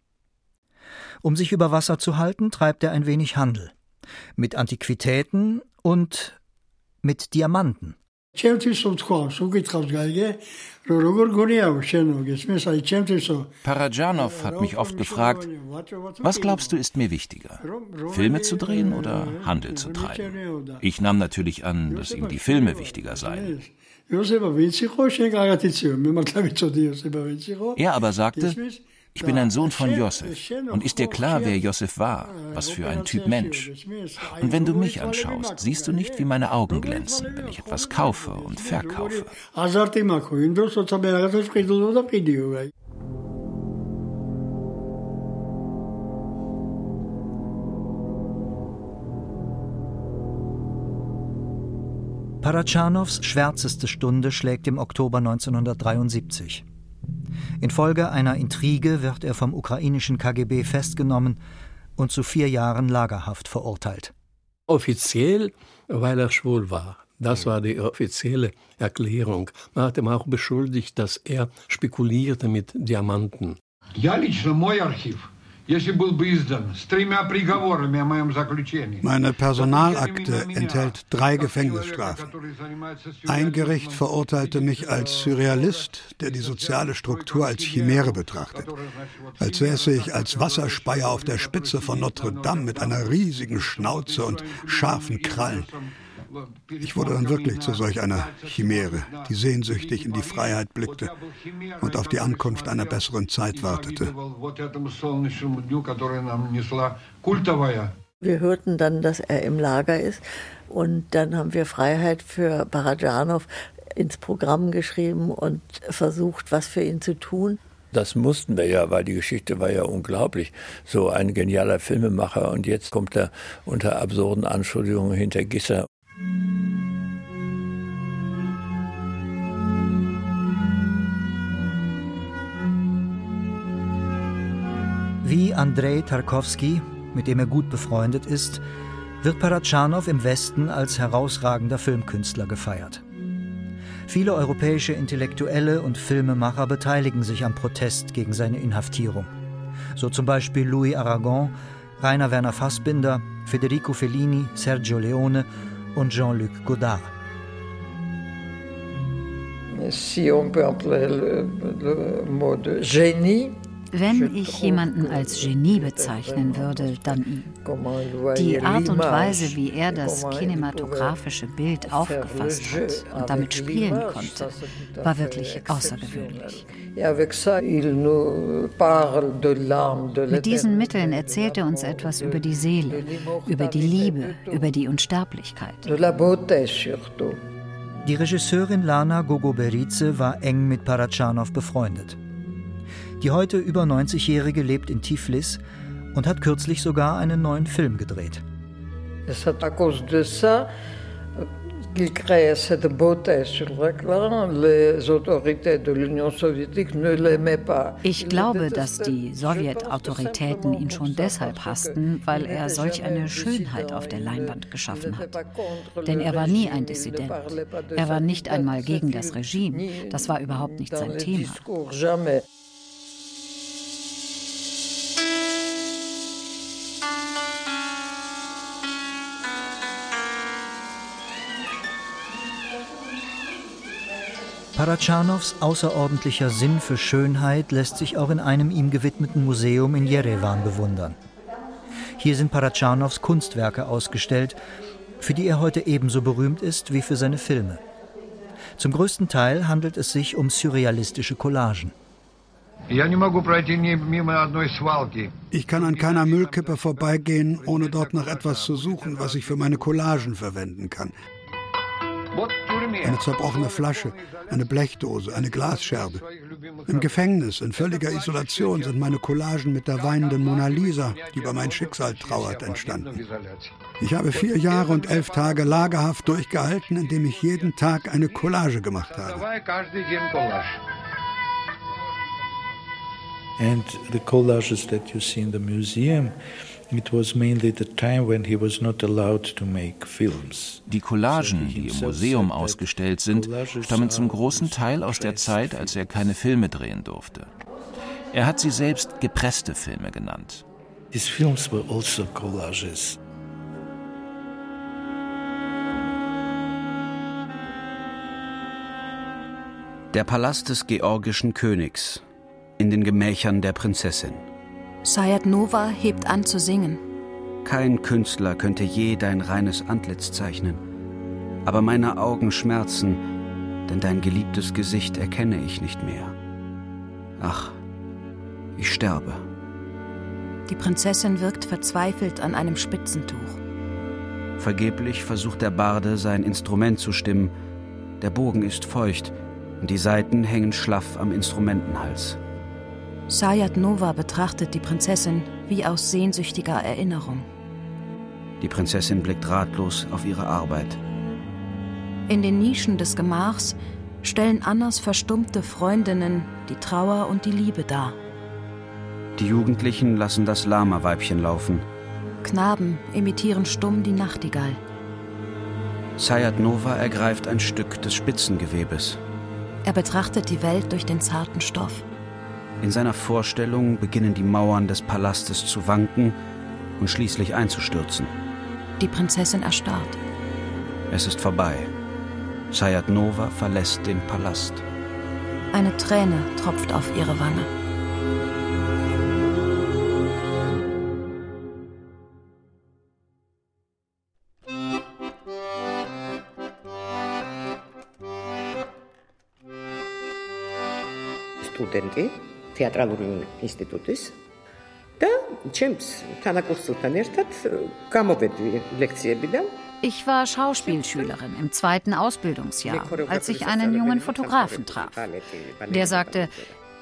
Um sich über Wasser zu halten, treibt er ein wenig Handel. Mit Antiquitäten und mit Diamanten. Parajanov hat mich oft gefragt, was glaubst du ist mir wichtiger, Filme zu drehen oder Handel zu treiben? Ich nahm natürlich an, dass ihm die Filme wichtiger seien. Er aber sagte, ich bin ein Sohn von Josef. Und ist dir klar, wer Josef war? Was für ein Typ Mensch? Und wenn du mich anschaust, siehst du nicht, wie meine Augen glänzen, wenn ich etwas kaufe und verkaufe. Parachanows schwärzeste Stunde schlägt im Oktober 1973. Infolge einer Intrige wird er vom ukrainischen KGB festgenommen und zu vier Jahren Lagerhaft verurteilt. Offiziell, weil er schwul war. Das war die offizielle Erklärung. Man hat ihm auch beschuldigt, dass er spekulierte mit Diamanten. Я лично, мой архив, meine Personalakte enthält drei Gefängnisstrafen. Ein Gericht verurteilte mich als Surrealist, der die soziale Struktur als Chimäre betrachtet. Als säße ich als Wasserspeier auf der Spitze von Notre Dame mit einer riesigen Schnauze und scharfen Krallen. Ich wurde dann wirklich zu solch einer Chimäre, die sehnsüchtig in die Freiheit blickte und auf die Ankunft einer besseren Zeit wartete. Wir hörten dann, dass er im Lager ist und dann haben wir Freiheit für Parajanov ins Programm geschrieben und versucht, was für ihn zu tun. Das mussten wir ja, weil die Geschichte war ja unglaublich. So ein genialer Filmemacher und jetzt kommt er unter absurden Anschuldigungen hinter Gitter. Wie Andrei Tarkovsky, mit dem er gut befreundet ist, wird Parachanow im Westen als herausragender Filmkünstler gefeiert. Viele europäische Intellektuelle und Filmemacher beteiligen sich am Protest gegen seine Inhaftierung. So zum Beispiel Louis Aragon, Rainer Werner Fassbinder, Federico Fellini, Sergio Leone und Jean-Luc Godard. Si on peut employer le, le mot génie, wenn ich jemanden als Genie bezeichnen würde, dann ihn. Die Art und Weise, wie er das kinematografische Bild aufgefasst hat und damit spielen konnte, war wirklich außergewöhnlich. Mit diesen Mitteln erzählt er uns etwas über die Seele, über die Liebe, über die Unsterblichkeit. Die Regisseurin Lana Gogoberice war eng mit Parachanow befreundet. Die heute über 90-Jährige lebt in Tiflis und hat kürzlich sogar einen neuen Film gedreht. Es hat à cause de ça qu'il crée cette beauté sur l'écran, les autorités de l'Union soviétique ne l'aimaient pas. Ich glaube, dass die Sowjetautoritäten ihn schon deshalb hassten, weil er solch eine Schönheit auf der Leinwand geschaffen hat. Denn er war nie ein Dissident. Er war nicht einmal gegen das Regime. Das war überhaupt nicht sein Thema. Parachanows außerordentlicher Sinn für Schönheit lässt sich auch in einem ihm gewidmeten Museum in Jerewan bewundern. Hier sind Parachanows Kunstwerke ausgestellt, für die er heute ebenso berühmt ist wie für seine Filme. Zum größten Teil handelt es sich um surrealistische Collagen. Ich kann an keiner Müllkippe vorbeigehen, ohne dort nach etwas zu suchen, was ich für meine Collagen verwenden kann. Eine zerbrochene Flasche, eine Blechdose, eine Glasscherbe. Im Gefängnis, in völliger Isolation, sind meine Collagen mit der weinenden Mona Lisa, die über mein Schicksal trauert, entstanden. Ich habe vier Jahre und elf Tage lagerhaft durchgehalten, indem ich jeden Tag eine Collage gemacht habe. And the collages that you see in the museum die Collagen, die im Museum ausgestellt sind, stammen zum großen Teil aus der Zeit, als er keine Filme drehen durfte. Er hat sie selbst gepresste Filme genannt. These films were also collages. Der Palast des georgischen Königs in den Gemächern der Prinzessin. Sayat Nova hebt an zu singen. Kein Künstler könnte je dein reines Antlitz zeichnen. Aber meine Augen schmerzen, denn dein geliebtes Gesicht erkenne ich nicht mehr. Ach, ich sterbe. Die Prinzessin wirkt verzweifelt an einem Spitzentuch. Vergeblich versucht der Barde, sein Instrument zu stimmen. Der Bogen ist feucht und die Saiten hängen schlaff am Instrumentenhals. Sayat Nova betrachtet die Prinzessin wie aus sehnsüchtiger Erinnerung. Die Prinzessin blickt ratlos auf ihre Arbeit. In den Nischen des Gemachs stellen Annas verstummte Freundinnen die Trauer und die Liebe dar. Die Jugendlichen lassen das Lama-Weibchen laufen. Knaben imitieren stumm die Nachtigall. Sayat Nova ergreift ein Stück des Spitzengewebes. Er betrachtet die Welt durch den zarten Stoff. In seiner Vorstellung beginnen die Mauern des Palastes zu wanken und schließlich einzustürzen. Die Prinzessin erstarrt. Es ist vorbei. Sayat Nova verlässt den Palast. Eine Träne tropft auf ihre Wange. Studenti? თეატრალური ინსტიტუტის და ჩემს თანაკურსულთან ერთად გამოვედი ლექციებიდან Ich war Schauspielschülerin im zweiten Ausbildungsjahr, als ich einen jungen Fotografen traf. Der sagte,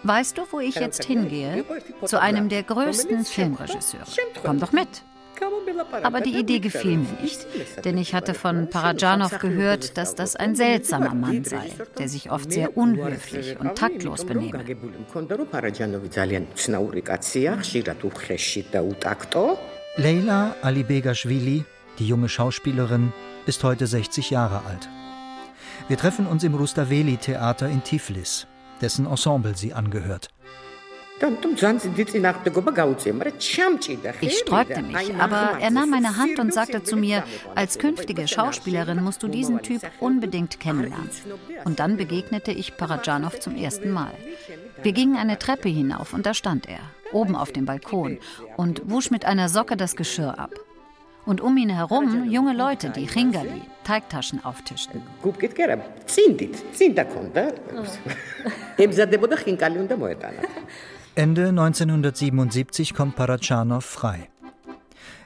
weißt du, wo ich jetzt hingehe? Zu einem der größten Filmregisseure. Komm doch mit. Aber die Idee gefiel mir nicht, denn ich hatte von Parajanov gehört, dass das ein seltsamer Mann sei, der sich oft sehr unhöflich und taktlos benehme. Leila Alibegashvili, die junge Schauspielerin, ist heute 60 Jahre alt. Wir treffen uns im Rustaveli-Theater in Tiflis, dessen Ensemble sie angehört. Ich sträubte mich, aber er nahm meine Hand und sagte zu mir, als künftige Schauspielerin musst du diesen Typ unbedingt kennenlernen. Und dann begegnete ich Parajanov zum ersten Mal. Wir gingen eine Treppe hinauf und da stand er, oben auf dem Balkon, und wusch mit einer Socke das Geschirr ab. Und um ihn herum junge Leute, die Ringali, Teigtaschen auftischten. Ende 1977 kommt Paratschanow frei.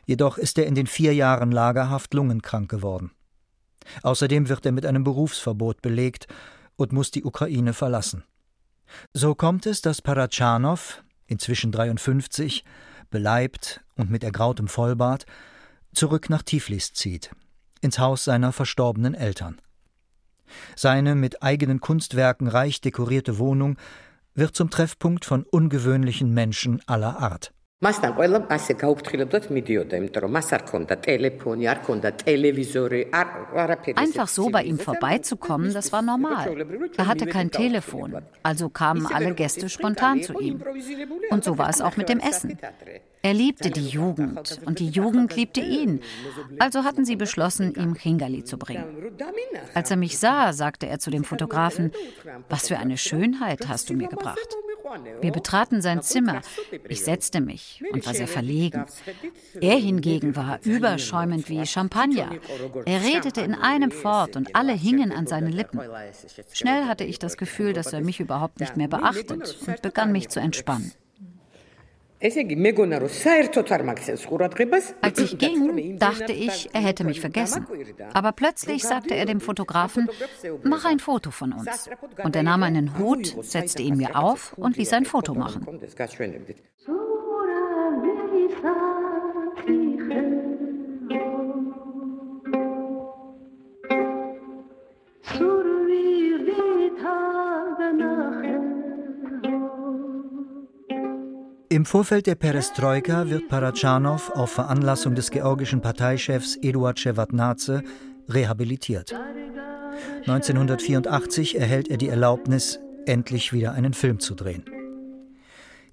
Jedoch ist er in den vier Jahren Lagerhaft lungenkrank geworden. Außerdem wird er mit einem Berufsverbot belegt und muss die Ukraine verlassen. So kommt es, dass Paratschanow, inzwischen 53, beleibt und mit ergrautem Vollbart, zurück nach Tiflis zieht, ins Haus seiner verstorbenen Eltern. Seine mit eigenen Kunstwerken reich dekorierte Wohnung wird zum Treffpunkt von ungewöhnlichen Menschen aller Art. მასთან ყველა ასე გაუფრთხილებდათ მიდიოდა, იმიტომ რომ მას არ ქონდა ტელეფონი, არ ქონდა ტელევიზორი, არ არაფერი. Einfach so bei ihm vorbeizukommen, das war normal. Er hatte kein Telefon, also kamen alle Gäste spontan zu ihm. Und so war es auch mit dem Essen. Er liebte die Jugend und die Jugend liebte ihn. Also hatten sie beschlossen, ihm Chingali zu bringen. Als er mich sah, sagte er zu dem Fotografen, was für eine Schönheit hast du mir gebracht. Wir betraten sein Zimmer. Ich setzte mich und war sehr verlegen. Er hingegen war überschäumend wie Champagner. Er redete in einem fort und alle hingen an seinen Lippen. Schnell hatte ich das Gefühl, dass er mich überhaupt nicht mehr beachtet und begann mich zu entspannen. Als ich ging, dachte ich, er hätte mich vergessen. Aber plötzlich sagte er dem Fotografen, mach ein Foto von uns. Und er nahm einen Hut, setzte ihn mir auf und ließ ein Foto machen. Im Vorfeld der Perestroika wird Paratschanow auf Veranlassung des georgischen Parteichefs Eduard Shevardnadze rehabilitiert. 1984 erhält er die Erlaubnis, endlich wieder einen Film zu drehen.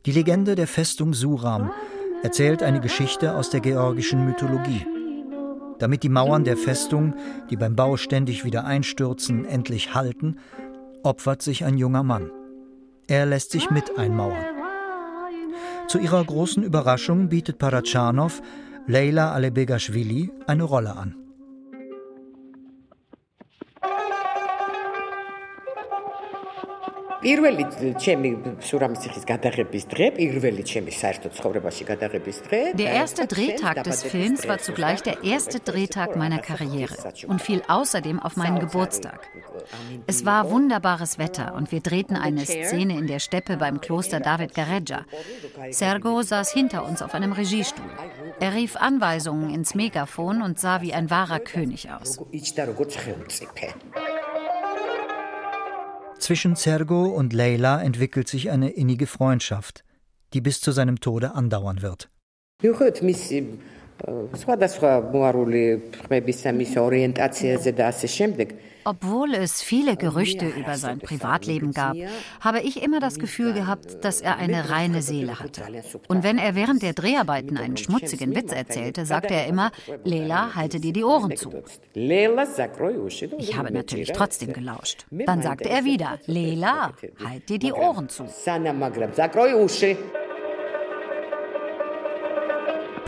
Die Legende der Festung Suram erzählt eine Geschichte aus der georgischen Mythologie. Damit die Mauern der Festung, die beim Bau ständig wieder einstürzen, endlich halten, opfert sich ein junger Mann. Er lässt sich mit einmauern. Zu ihrer großen Überraschung bietet Paratschanow Leila Alebegashvili eine Rolle an. პირველი ჩემი სურამის გადაღების დღე, პირველი ჩემი საერთო ცხოვრებაში გადაღების დღე. Der erste Drehtag des Films war zugleich der erste Drehtag meiner Karriere und fiel außerdem auf meinen Geburtstag. Es war wunderbares Wetter und wir drehten eine Szene in der Steppe beim Kloster David Gareja. Sergo saß hinter uns auf einem Regiestuhl. Er rief Anweisungen ins Megafon und sah wie ein wahrer König aus. Zwischen Sergo und Leila entwickelt sich eine innige Freundschaft, die bis zu seinem Tode andauern wird. Obwohl es viele Gerüchte über sein Privatleben gab, habe ich immer das Gefühl gehabt, dass er eine reine Seele hatte. Und wenn er während der Dreharbeiten einen schmutzigen Witz erzählte, sagte er immer, Lela, halte dir die Ohren zu. Ich habe natürlich trotzdem gelauscht. Dann sagte er wieder, Lela, halt dir die Ohren zu.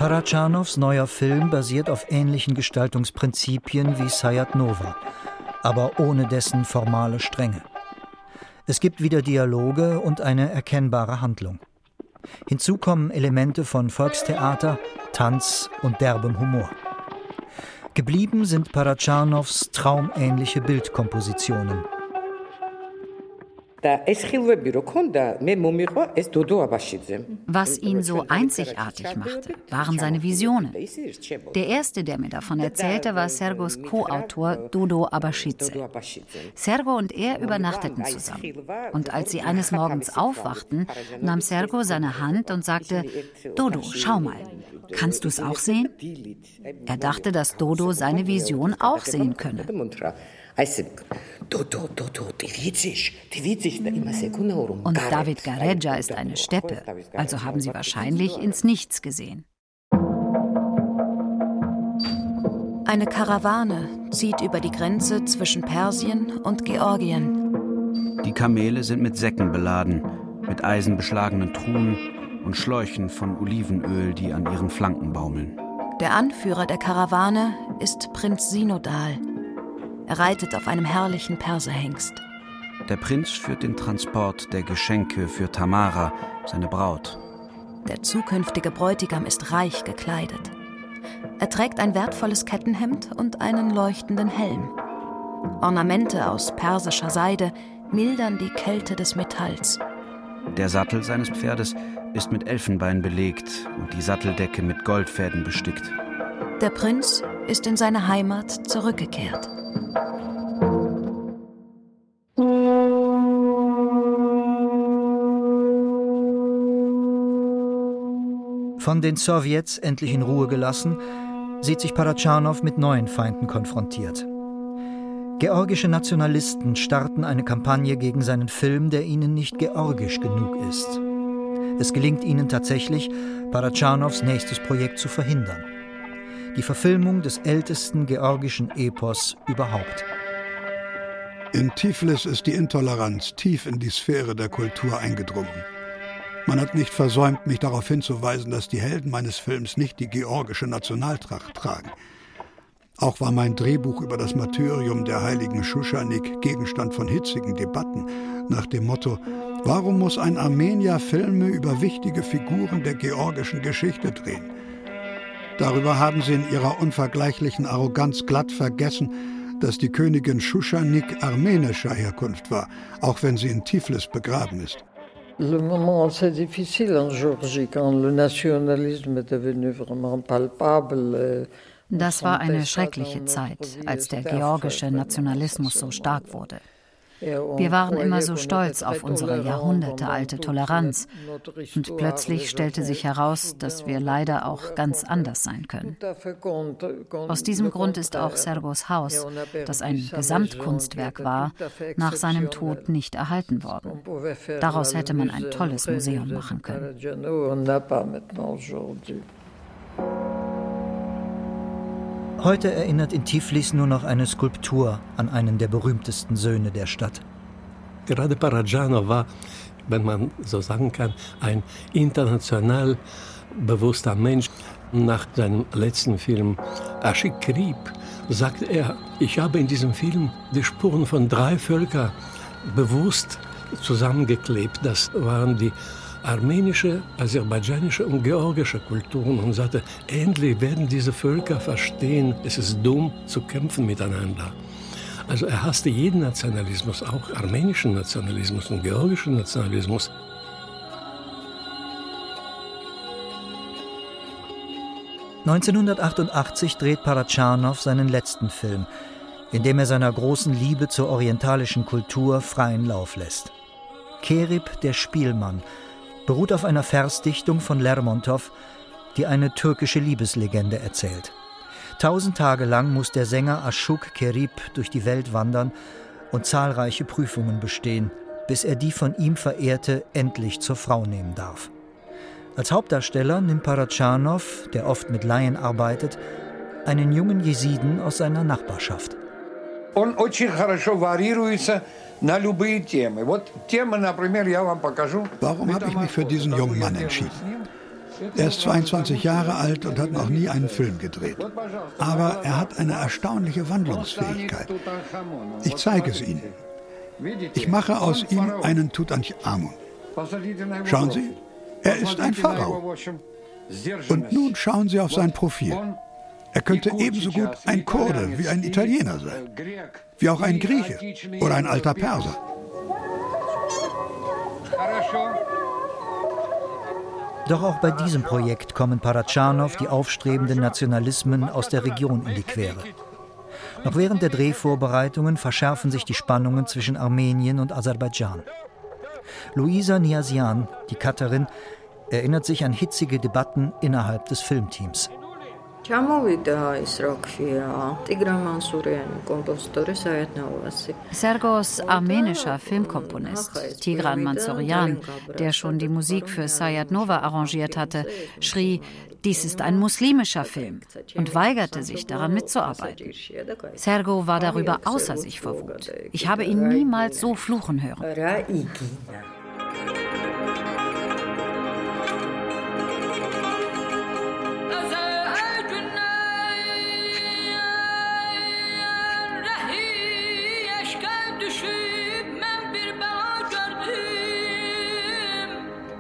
Parachanows neuer Film basiert auf ähnlichen Gestaltungsprinzipien wie Sayat Nova aber ohne dessen formale Strenge. Es gibt wieder Dialoge und eine erkennbare Handlung. Hinzu kommen Elemente von Volkstheater, Tanz und derbem Humor. Geblieben sind Parachanows traumähnliche Bildkompositionen. Was ihn so einzigartig machte, waren seine Visionen. Der erste, der mir davon erzählte, war Sergos Co-Autor Dodo Abashidze. Sergo und er übernachteten zusammen. Und als sie eines Morgens aufwachten, nahm Sergo seine Hand und sagte, Dodo, schau mal, kannst du es auch sehen? Er dachte, dass Dodo seine Vision auch sehen könne. Und David Gareja ist eine Steppe, also haben sie wahrscheinlich ins Nichts gesehen. Eine Karawane zieht über die Grenze zwischen Persien und Georgien. Die Kamele sind mit Säcken beladen, mit eisenbeschlagenen Truhen und Schläuchen von Olivenöl, die an ihren Flanken baumeln. Der Anführer der Karawane ist Prinz Sinodal, er reitet auf einem herrlichen Perserhengst. Der Prinz führt den Transport der Geschenke für Tamara, seine Braut. Der zukünftige Bräutigam ist reich gekleidet. Er trägt ein wertvolles Kettenhemd und einen leuchtenden Helm. Ornamente aus persischer Seide mildern die Kälte des Metalls. Der Sattel seines Pferdes ist mit Elfenbein belegt und die Satteldecke mit Goldfäden bestickt. Der Prinz ist in seine Heimat zurückgekehrt. Von den Sowjets endlich in Ruhe gelassen, sieht sich Paratschanow mit neuen Feinden konfrontiert. Georgische Nationalisten starten eine Kampagne gegen seinen Film, der ihnen nicht georgisch genug ist. Es gelingt ihnen tatsächlich, Paratschanows nächstes Projekt zu verhindern. Die Verfilmung des ältesten georgischen Epos überhaupt. In Tiflis ist die Intoleranz tief in die Sphäre der Kultur eingedrungen. Man hat nicht versäumt, mich darauf hinzuweisen, dass die Helden meines Films nicht die georgische Nationaltracht tragen. Auch war mein Drehbuch über das Martyrium der heiligen Schuschanik Gegenstand von hitzigen Debatten nach dem Motto Warum muss ein Armenier Filme über wichtige Figuren der georgischen Geschichte drehen? Darüber haben sie in ihrer unvergleichlichen Arroganz glatt vergessen, dass die Königin Shushanik armenischer Herkunft war, auch wenn sie in Tiflis begraben ist. Le moment assez difficile en Géorgie, quand le nationalisme est devenu vraiment palpable. Das war eine schreckliche Zeit, als der georgische Nationalismus so stark wurde. Wir waren immer so stolz auf unsere jahrhundertealte Toleranz. Und plötzlich stellte sich heraus, dass wir leider auch ganz anders sein können. Aus diesem Grund ist auch Sergos Haus, das ein Gesamtkunstwerk war, nach seinem Tod nicht erhalten worden. Daraus hätte man ein tolles Museum machen können. Heute erinnert in Tiflis nur noch eine Skulptur an einen der berühmtesten Söhne der Stadt. Gerade Parajanov war, wenn man so sagen kann, ein international bewusster Mensch. Nach seinem letzten Film Aschik Krieb sagt er, ich habe in diesem Film die Spuren von drei Völkern bewusst zusammengeklebt. Das waren die armenische, aserbaidschanische und georgische Kulturen und sagte, endlich werden diese Völker verstehen, es ist dumm zu kämpfen miteinander. Also er hasste jeden Nationalismus, auch armenischen Nationalismus und georgischen Nationalismus. (1988) dreht Parajanov seinen letzten Film, in dem er seiner großen Liebe zur orientalischen Kultur freien Lauf lässt. Kerib, der Spielmann, beruht auf einer Versdichtung von Lermontov, die eine türkische Liebeslegende erzählt. Tausend Tage lang muss der Sänger Aschuk Kerib durch die Welt wandern und zahlreiche Prüfungen bestehen, bis er die von ihm Verehrte endlich zur Frau nehmen darf. Als Hauptdarsteller nimmt Parajanov, der oft mit Laien arbeitet, einen jungen Jesiden aus seiner Nachbarschaft. Он очень хорошо варьируется на любые темы. Вот тема, например, я вам покажу. Warum habe ich mich für diesen jungen Mann entschieden? Er ist 22 Jahre alt und hat noch nie einen Film gedreht. Aber er hat eine erstaunliche Wandlungsfähigkeit. Ich zeige es Ihnen. Ich mache aus ihm einen Tutanchamun. Schauen Sie, er ist ein Pharao. Und nun schauen Sie auf sein Profil. Er könnte ebenso gut ein Kurde wie ein Italiener sein, wie auch ein Grieche oder ein alter Perser. Doch auch bei diesem Projekt kommen Parajanov die aufstrebenden Nationalismen aus der Region in die Quere. Noch während der Drehvorbereitungen verschärfen sich die Spannungen zwischen Armenien und Aserbaidschan. Luisa Niasian, die Cutterin, erinnert sich an hitzige Debatten innerhalb des Filmteams. Sergos armenischer Filmkomponist Tigran Mansourian, der schon die Musik für Sayat Nova arrangiert hatte, schrie, dies ist ein muslimischer Film und weigerte sich daran mitzuarbeiten. Sergo war darüber außer sich vor Wut. Ich habe ihn niemals so fluchen hören.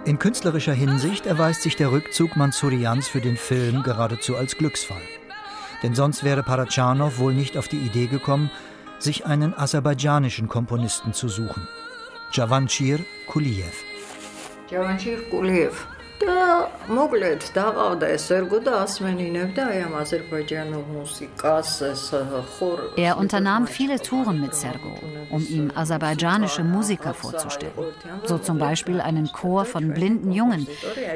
In künstlerischer Hinsicht erweist sich der Rückzug Mansurians für den Film geradezu als Glücksfall. Denn sonst wäre Parajanov wohl nicht auf die Idee gekommen, sich einen aserbaidschanischen Komponisten zu suchen. Javanchir Kuliev. Javanchir Kuliev და მოკლედ დაყავდა ეს ერგო და ასმენინებდა აი ამ აზერბაიჯანულ მუსიკას ეს ხორ Er unternahm viele Touren mit Sergo, um ihm aserbaidschanische Musiker vorzustellen. So zum Beispiel einen Chor von blinden Jungen,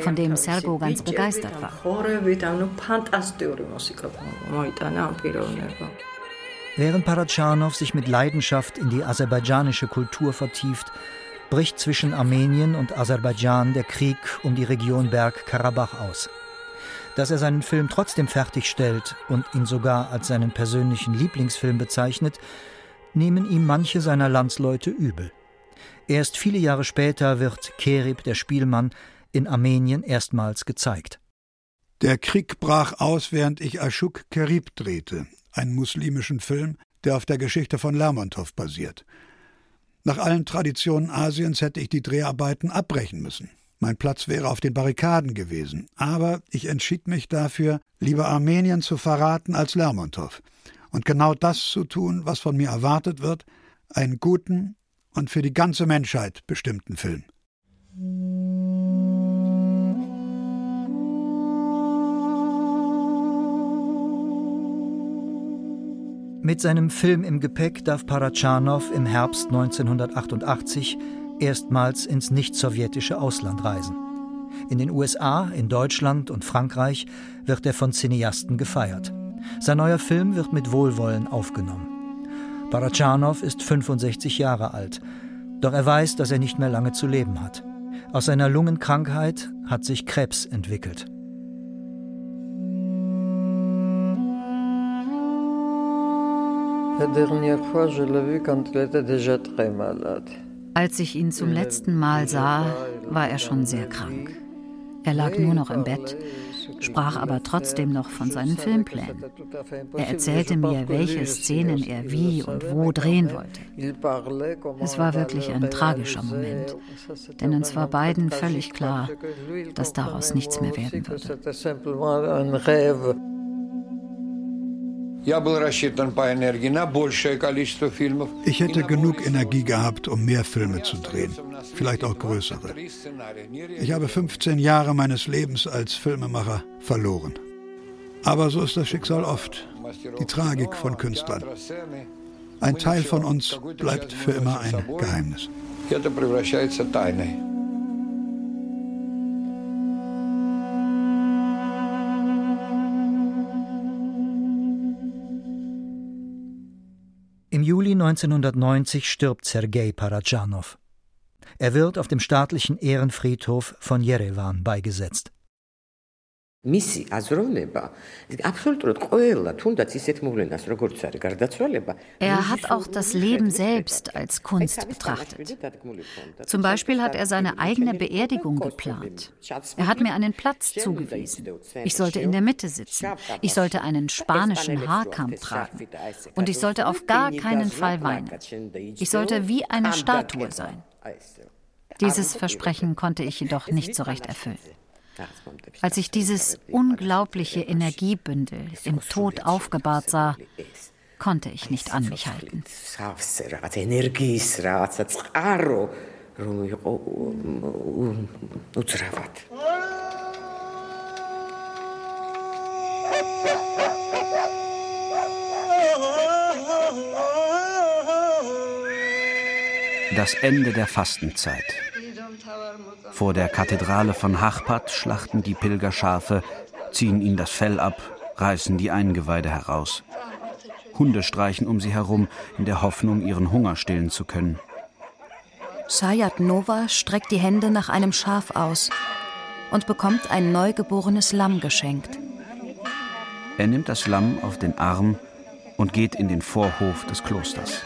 von dem Sergo ganz begeistert war. Während Parajanov sich mit Leidenschaft in die aserbaidschanische Kultur vertieft, bricht zwischen Armenien und Aserbaidschan der Krieg um die Region Bergkarabach aus. Dass er seinen Film trotzdem fertigstellt und ihn sogar als seinen persönlichen Lieblingsfilm bezeichnet, nehmen ihm manche seiner Landsleute übel. Erst viele Jahre später wird Kerib, der Spielmann, in Armenien erstmals gezeigt. Der Krieg brach aus, während ich Ashuk Kerib drehte, einen muslimischen Film, der auf der Geschichte von Lermontov basiert. Nach allen Traditionen Asiens hätte ich die Dreharbeiten abbrechen müssen. Mein Platz wäre auf den Barrikaden gewesen. Aber ich entschied mich dafür, lieber Armenien zu verraten als Lermontov. Und genau das zu tun, was von mir erwartet wird, einen guten und für die ganze Menschheit bestimmten Film. Mit seinem Film im Gepäck darf Paratschanow im Herbst 1988 erstmals ins nicht-sowjetische Ausland reisen. In den USA, in Deutschland und Frankreich wird er von Cineasten gefeiert. Sein neuer Film wird mit Wohlwollen aufgenommen. Paratschanow ist 65 Jahre alt, doch er weiß, dass er nicht mehr lange zu leben hat. Aus seiner Lungenkrankheit hat sich Krebs entwickelt. Als ich ihn zum letzten Mal sah, war er schon sehr krank. Er lag nur noch im Bett, sprach aber trotzdem noch von seinen Filmplänen. Er erzählte mir, welche Szenen er wie und wo drehen wollte. Es war wirklich ein tragischer Moment, denn uns war beiden völlig klar, dass daraus nichts mehr werden würde. Ich hätte genug Energie gehabt, um mehr Filme zu drehen, vielleicht auch größere. Ich habe 15 Jahre meines Lebens als Filmemacher verloren. Aber so ist das Schicksal oft, die Tragik von Künstlern. Ein Teil von uns bleibt für immer ein Geheimnis. Im Juli 1990 stirbt Sergei Paradschanow. Er wird auf dem staatlichen Ehrenfriedhof von Jerewan beigesetzt მისი აზროვნება აბსოლუტურად ყველა, თუნდაც ისეთ მოვლენას, როგორც არის გარდაცვალება. Er hat auch das Leben selbst als Kunst betrachtet. Zum Beispiel hat er seine eigene Beerdigung geplant. Er hat mir einen Platz zugewiesen. Ich sollte in der Mitte sitzen. Ich sollte einen spanischen Haarkamm tragen. Und ich sollte auf gar keinen Fall weinen. Ich sollte wie eine Statue sein. Dieses Versprechen konnte ich jedoch nicht so recht erfüllen. Als ich dieses unglaubliche Energiebündel im Tod aufgebahrt sah, konnte ich nicht an mich halten. Das Ende der Fastenzeit. Vor der Kathedrale von Hachpat schlachten die Pilger Schafe, ziehen ihnen das Fell ab, reißen die Eingeweide heraus. Hunde streichen um sie herum, in der Hoffnung, ihren Hunger stillen zu können. Sayat Nova streckt die Hände nach einem Schaf aus und bekommt ein neugeborenes Lamm geschenkt. Er nimmt das Lamm auf den Arm und geht in den Vorhof des Klosters.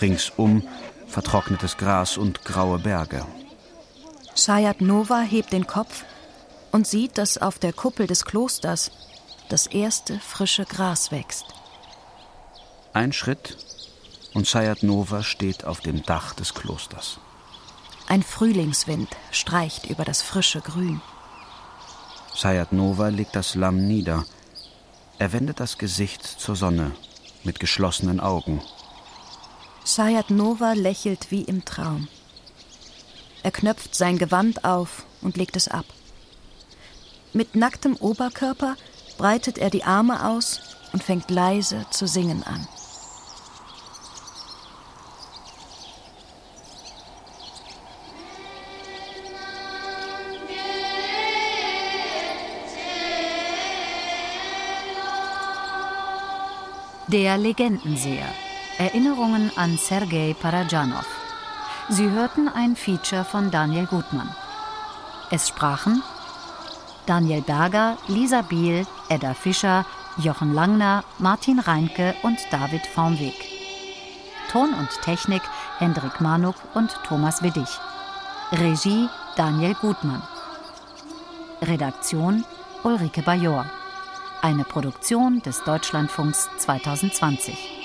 Ringsum vertrocknetes Gras und graue Berge. Sayat Nova hebt den Kopf und sieht, dass auf der Kuppel des Klosters das erste frische Gras wächst. Ein Schritt und Sayat Nova steht auf dem Dach des Klosters. Ein Frühlingswind streicht über das frische Grün. Sayat Nova legt das Lamm nieder. Er wendet das Gesicht zur Sonne mit geschlossenen Augen. Sayat Nova lächelt wie im Traum. Er knöpft sein Gewand auf und legt es ab. Mit nacktem Oberkörper breitet er die Arme aus und fängt leise zu singen an. Der Legendenseher. Erinnerungen an Sergei Parajanov. Sie hörten ein Feature von Daniel Gutmann. Es sprachen Daniel Berger, Lisa Biel, Edda Fischer, Jochen Langner, Martin Reinke und David Vormweg. Ton und Technik Hendrik Manuk und Thomas Widdig. Regie Daniel Gutmann. Redaktion Ulrike Bajor. Eine Produktion des Deutschlandfunks 2020.